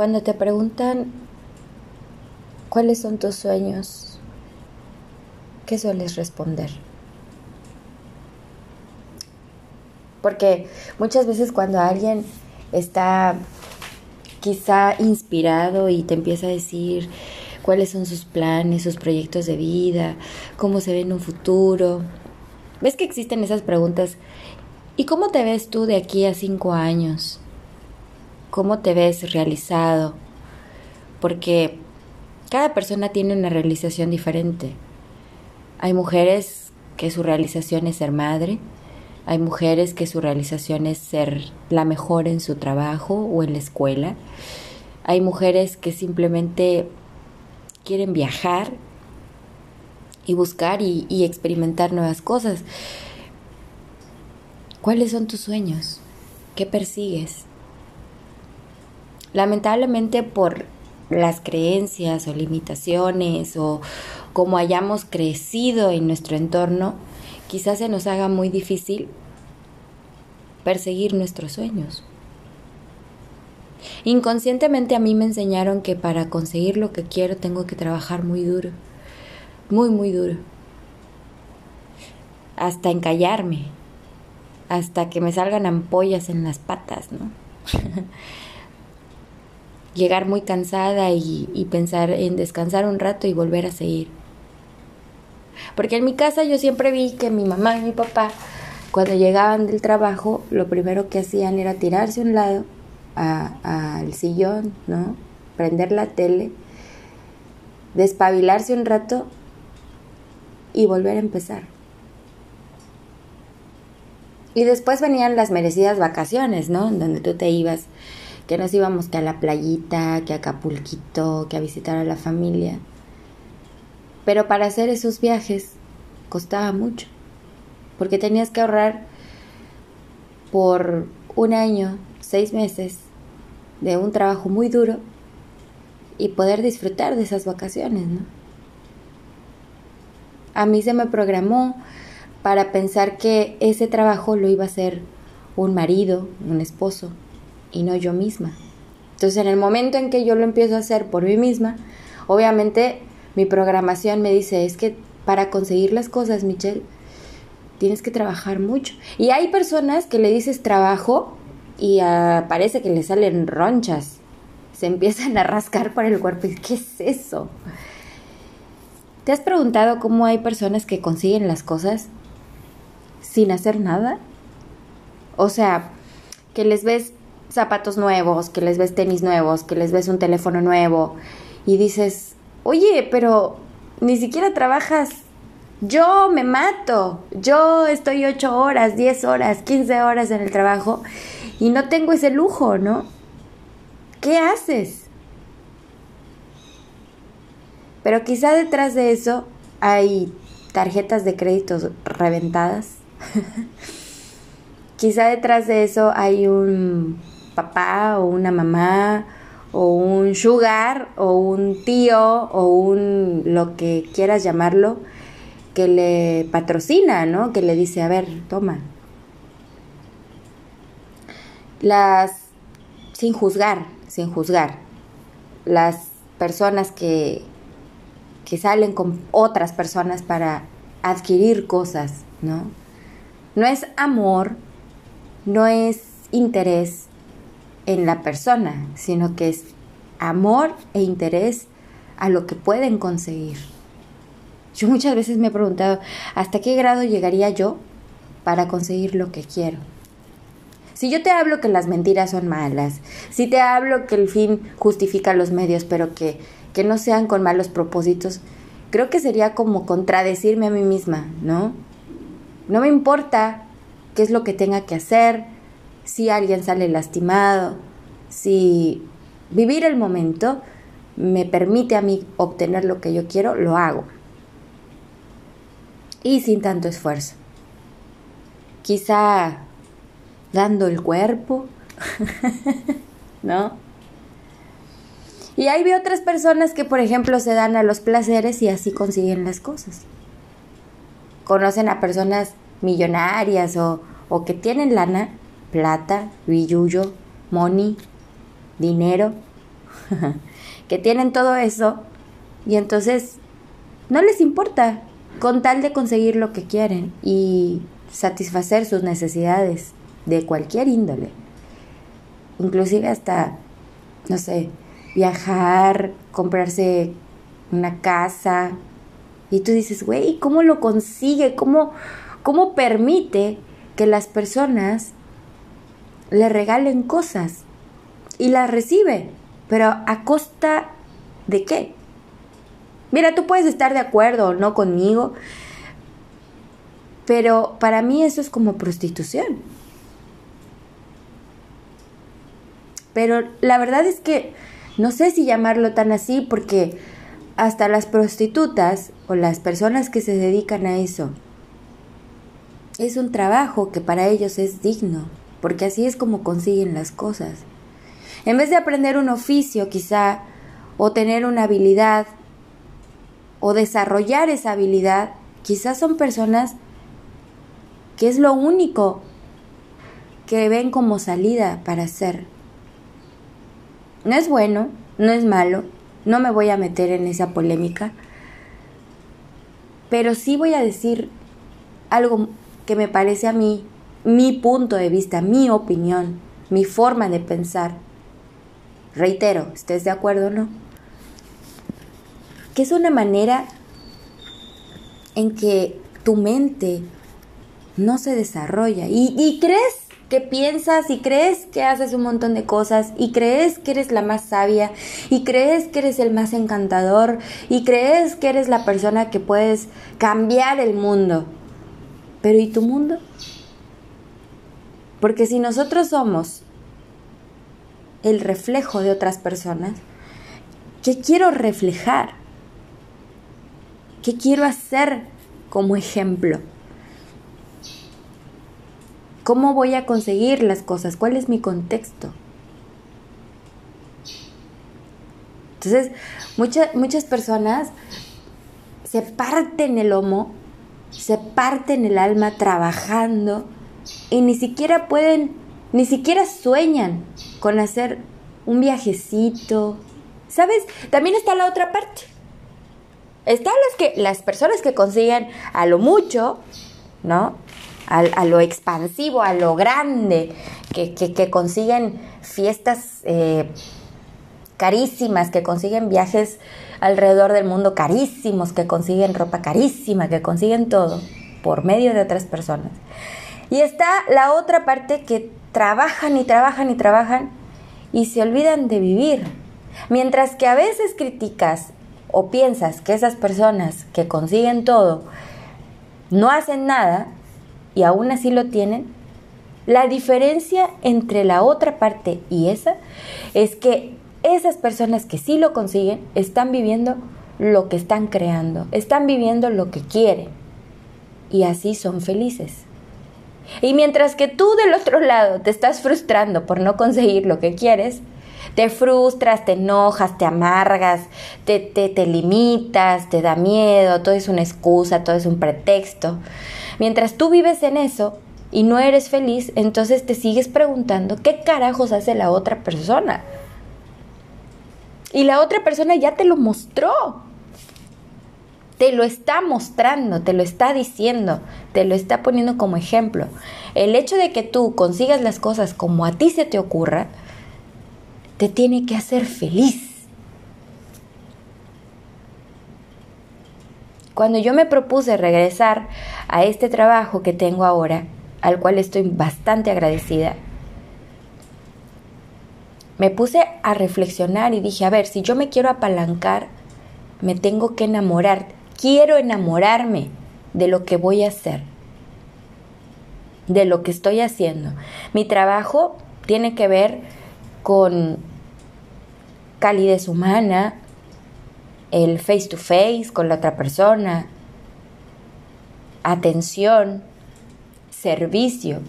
Cuando te preguntan cuáles son tus sueños, ¿qué sueles responder? Porque muchas veces cuando alguien está quizá inspirado y te empieza a decir cuáles son sus planes, sus proyectos de vida, cómo se ve en un futuro, ves que existen esas preguntas. ¿Y cómo te ves tú de aquí a cinco años? Cómo te ves realizado, porque cada persona tiene una realización diferente. Hay mujeres que su realización es ser madre, hay mujeres que su realización es ser la mejor en su trabajo o en la escuela, hay mujeres que simplemente quieren viajar y buscar y, experimentar nuevas cosas. ¿Cuáles son tus sueños? ¿Qué persigues? Lamentablemente por las creencias o limitaciones o como hayamos crecido en nuestro entorno, quizás se nos haga muy difícil perseguir nuestros sueños. Inconscientemente a mí me enseñaron que para conseguir lo que quiero tengo que trabajar muy duro, muy, muy duro, hasta encallarme, hasta que me salgan ampollas en las patas, ¿no? llegar muy cansada y, pensar en descansar un rato y volver a seguir. Porque en mi casa yo siempre vi que mi mamá y mi papá, cuando llegaban del trabajo, lo primero que hacían era tirarse a un lado al sillón, ¿no? Prender la tele, despabilarse un rato y volver a empezar. Y después venían las merecidas vacaciones, ¿no? Donde tú te ibas que nos íbamos que a la playita, que a Acapulquito, que a visitar a la familia. Pero para hacer esos viajes costaba mucho, porque tenías que ahorrar por un año, seis meses de un trabajo muy duro y poder disfrutar de esas vacaciones, ¿no? A mí se me programó para pensar que ese trabajo lo iba a hacer un marido, un esposo, y no yo misma. Entonces en el momento en que yo lo empiezo a hacer por mí misma, obviamente mi programación me dice, es que para conseguir las cosas, Michelle, tienes que trabajar mucho. Y hay personas que le dices trabajo y parece que le salen ronchas, se empiezan a rascar por el cuerpo y ¿qué es eso? ¿Te has preguntado cómo hay personas que consiguen las cosas sin hacer nada? O sea, que les ves zapatos nuevos, que les ves tenis nuevos, que les ves un teléfono nuevo y dices, oye, pero ni siquiera trabajas. Yo me mato. Yo estoy ocho horas, diez horas, quince horas en el trabajo y no tengo ese lujo, ¿no? ¿Qué haces? Pero quizá detrás de eso hay tarjetas de créditos reventadas. quizá detrás de eso hay un papá o una mamá o un sugar o un tío o un lo que quieras llamarlo que le patrocina, ¿no? Que le dice, a ver, toma. Las, sin juzgar, sin juzgar, las personas que, que salen con otras personas para adquirir cosas, ¿no? No es amor, no es interés, en la persona, sino que es amor e interés a lo que pueden conseguir. Yo muchas veces me he preguntado, ¿hasta qué grado llegaría yo para conseguir lo que quiero? Si yo te hablo que las mentiras son malas, si te hablo que el fin justifica los medios, pero que, que no sean con malos propósitos, creo que sería como contradecirme a mí misma, ¿no? No me importa qué es lo que tenga que hacer, si alguien sale lastimado, si vivir el momento me permite a mí obtener lo que yo quiero, lo hago. Y sin tanto esfuerzo. Quizá dando el cuerpo, ¿no? Y ahí veo otras personas que, por ejemplo, se dan a los placeres y así consiguen las cosas. Conocen a personas millonarias o, o que tienen lana plata, billuyo, money, dinero, que tienen todo eso y entonces no les importa con tal de conseguir lo que quieren y satisfacer sus necesidades de cualquier índole. Inclusive hasta, no sé, viajar, comprarse una casa. Y tú dices, güey, ¿cómo lo consigue? ¿Cómo, ¿Cómo permite que las personas le regalen cosas? Y las recibe, pero a costa de qué? Mira, tú puedes estar de acuerdo o no conmigo, pero para mí eso es como prostitución. Pero la verdad es que no sé si llamarlo tan así porque hasta las prostitutas o las personas que se dedican a eso es un trabajo que para ellos es digno, porque así es como consiguen las cosas. En vez de aprender un oficio quizá o tener una habilidad o desarrollar esa habilidad, quizás son personas que es lo único que ven como salida para hacer. No es bueno, no es malo, no me voy a meter en esa polémica, pero sí voy a decir algo que me parece a mí, mi punto de vista, mi opinión, mi forma de pensar. Reitero, ¿estés de acuerdo o no? que es una manera en que tu mente no se desarrolla y, crees que piensas y crees que haces un montón de cosas y crees que eres la más sabia y crees que eres el más encantador y crees que eres la persona que puedes cambiar el mundo. Pero ¿y tu mundo? Porque si nosotros somos el reflejo de otras personas, ¿qué quiero reflejar? ¿Qué quiero hacer como ejemplo? ¿Cómo voy a conseguir las cosas? ¿Cuál es mi contexto? Entonces, muchas muchas personas se parten el lomo, se parten el alma trabajando y ni siquiera pueden, ni siquiera sueñan con hacer un viajecito. ¿Sabes? También está la otra parte. Están las que las personas que consiguen a lo mucho, ¿no? A, lo expansivo, a lo grande, que, consiguen fiestas eh, carísimas, que consiguen viajes alrededor del mundo carísimos, que consiguen ropa carísima, que consiguen todo por medio de otras personas. Y está la otra parte que trabajan y trabajan y trabajan y se olvidan de vivir. Mientras que a veces criticas o piensas que esas personas que consiguen todo no hacen nada y aún así lo tienen, la diferencia entre la otra parte y esa es que esas personas que sí lo consiguen están viviendo lo que están creando, están viviendo lo que quieren y así son felices. Y mientras que tú del otro lado te estás frustrando por no conseguir lo que quieres, te frustras, te enojas, te amargas, te, te, te limitas, te da miedo, todo es una excusa, todo es un pretexto. Mientras tú vives en eso y no eres feliz, entonces te sigues preguntando qué carajos hace la otra persona. Y la otra persona ya te lo mostró. Te lo está mostrando, te lo está diciendo, te lo está poniendo como ejemplo. El hecho de que tú consigas las cosas como a ti se te ocurra, te tiene que hacer feliz. Cuando yo me propuse regresar a este trabajo que tengo ahora, al cual estoy bastante agradecida, me puse a reflexionar y dije, a ver, si yo me quiero apalancar, me tengo que enamorar, quiero enamorarme de lo que voy a hacer, de lo que estoy haciendo. Mi trabajo tiene que ver con calidez humana, el face to face con la otra persona, atención, servicio.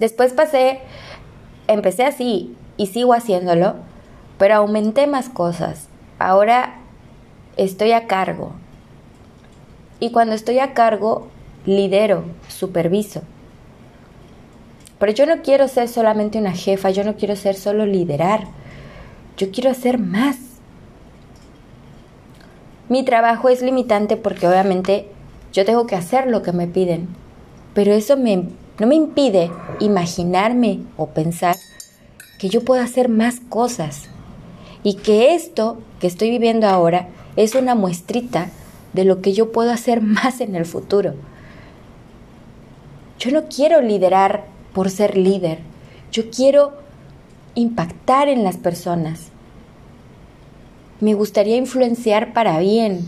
Después pasé, empecé así y sigo haciéndolo, pero aumenté más cosas. Ahora estoy a cargo. Y cuando estoy a cargo, lidero, superviso. Pero yo no quiero ser solamente una jefa, yo no quiero ser solo liderar, yo quiero hacer más. Mi trabajo es limitante porque obviamente yo tengo que hacer lo que me piden, pero eso me, no me impide imaginarme o pensar que yo puedo hacer más cosas y que esto que estoy viviendo ahora es una muestrita de lo que yo puedo hacer más en el futuro. Yo no quiero liderar por ser líder, yo quiero impactar en las personas. Me gustaría influenciar para bien,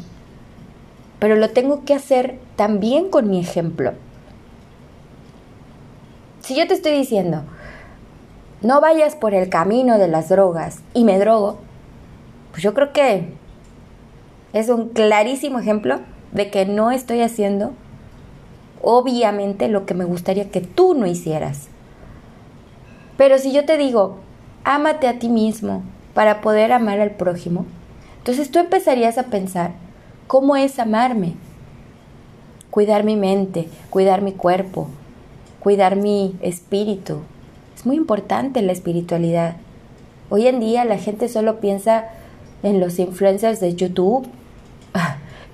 pero lo tengo que hacer también con mi ejemplo. Si yo te estoy diciendo, no vayas por el camino de las drogas y me drogo, pues yo creo que es un clarísimo ejemplo de que no estoy haciendo obviamente lo que me gustaría que tú no hicieras. Pero si yo te digo, ámate a ti mismo para poder amar al prójimo, entonces tú empezarías a pensar, ¿cómo es amarme? Cuidar mi mente, cuidar mi cuerpo, cuidar mi espíritu. Es muy importante la espiritualidad. Hoy en día la gente solo piensa en los influencers de YouTube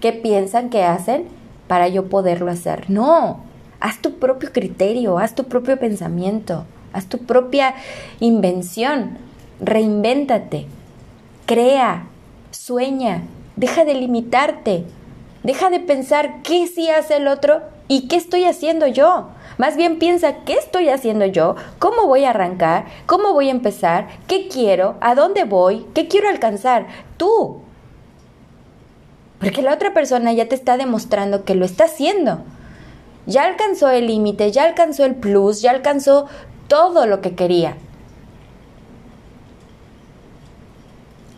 ¿Qué piensan que hacen para yo poderlo hacer? No, haz tu propio criterio, haz tu propio pensamiento, haz tu propia invención, reinvéntate, crea, sueña, deja de limitarte, deja de pensar qué sí hace el otro y qué estoy haciendo yo. Más bien piensa qué estoy haciendo yo, cómo voy a arrancar, cómo voy a empezar, qué quiero, a dónde voy, qué quiero alcanzar. Tú, porque la otra persona ya te está demostrando que lo está haciendo. Ya alcanzó el límite, ya alcanzó el plus, ya alcanzó todo lo que quería.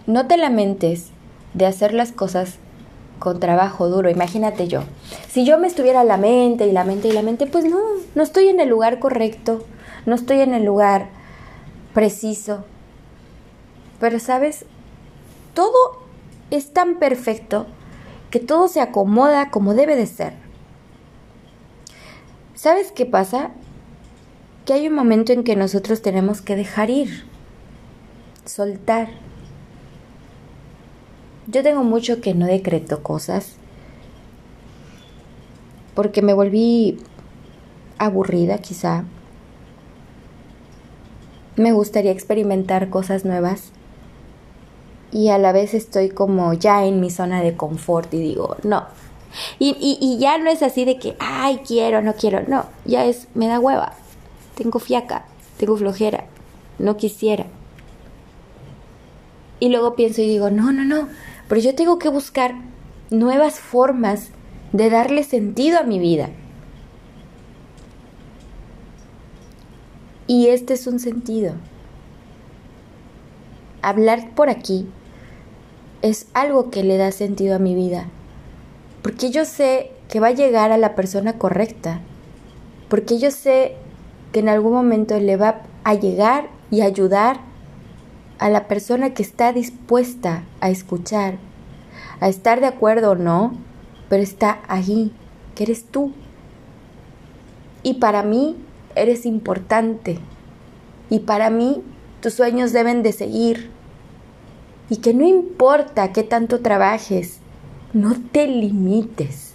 No te lamentes de hacer las cosas con trabajo duro. Imagínate yo. Si yo me estuviera la mente y la mente y la mente, pues no, no estoy en el lugar correcto, no estoy en el lugar preciso. Pero sabes, todo es tan perfecto que todo se acomoda como debe de ser. ¿Sabes qué pasa? Que hay un momento en que nosotros tenemos que dejar ir, soltar. Yo tengo mucho que no decreto cosas porque me volví aburrida quizá. Me gustaría experimentar cosas nuevas y a la vez estoy como ya en mi zona de confort y digo, no. Y, y, ya no es así de que, ay, quiero, no quiero, no, ya es, me da hueva, tengo fiaca, tengo flojera, no quisiera. Y luego pienso y digo, no, no, no, pero yo tengo que buscar nuevas formas de darle sentido a mi vida. Y este es un sentido. Hablar por aquí es algo que le da sentido a mi vida. Porque yo sé que va a llegar a la persona correcta. Porque yo sé que en algún momento le va a llegar y ayudar a la persona que está dispuesta a escuchar, a estar de acuerdo o no, pero está allí, que eres tú. Y para mí eres importante. Y para mí tus sueños deben de seguir y que no importa qué tanto trabajes, no te limites.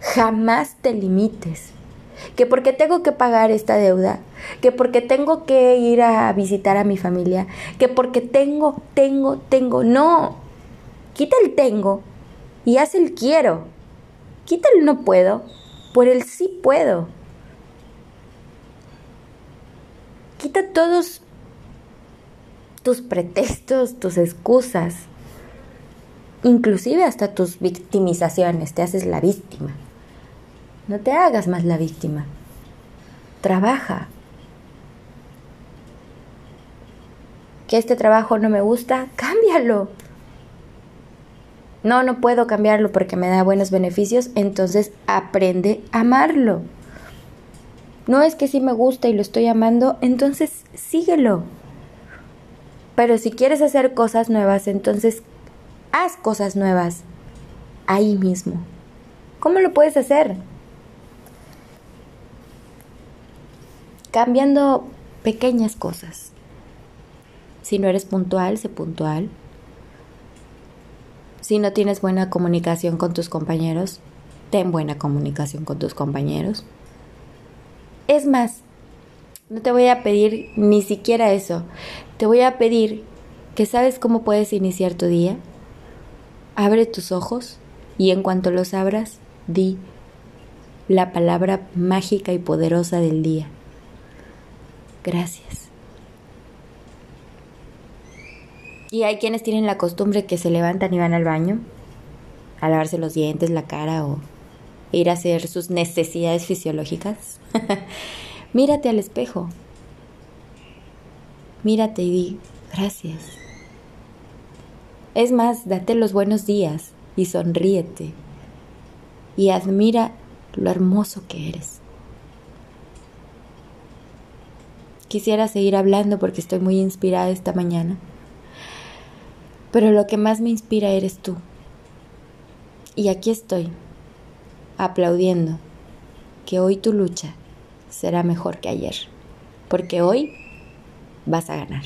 Jamás te limites. Que porque tengo que pagar esta deuda, que porque tengo que ir a visitar a mi familia, que porque tengo, tengo, tengo. No. Quita el tengo y haz el quiero. Quita el no puedo por el sí puedo. Quita todos tus pretextos, tus excusas, inclusive hasta tus victimizaciones, te haces la víctima. No te hagas más la víctima. Trabaja. Que este trabajo no me gusta, cámbialo. No, no puedo cambiarlo porque me da buenos beneficios, entonces aprende a amarlo. No es que sí me gusta y lo estoy amando, entonces síguelo. Pero si quieres hacer cosas nuevas, entonces haz cosas nuevas ahí mismo. ¿Cómo lo puedes hacer? cambiando pequeñas cosas. Si no eres puntual, sé puntual. Si no tienes buena comunicación con tus compañeros, ten buena comunicación con tus compañeros. Es más, no te voy a pedir ni siquiera eso. Te voy a pedir que sabes cómo puedes iniciar tu día. Abre tus ojos y en cuanto los abras, di la palabra mágica y poderosa del día. Gracias. Y hay quienes tienen la costumbre que se levantan y van al baño a lavarse los dientes, la cara o ir a hacer sus necesidades fisiológicas. Mírate al espejo. Mírate y di gracias. Es más, date los buenos días y sonríete y admira lo hermoso que eres. Quisiera seguir hablando porque estoy muy inspirada esta mañana, pero lo que más me inspira eres tú. Y aquí estoy, aplaudiendo que hoy tu lucha será mejor que ayer, porque hoy vas a ganar.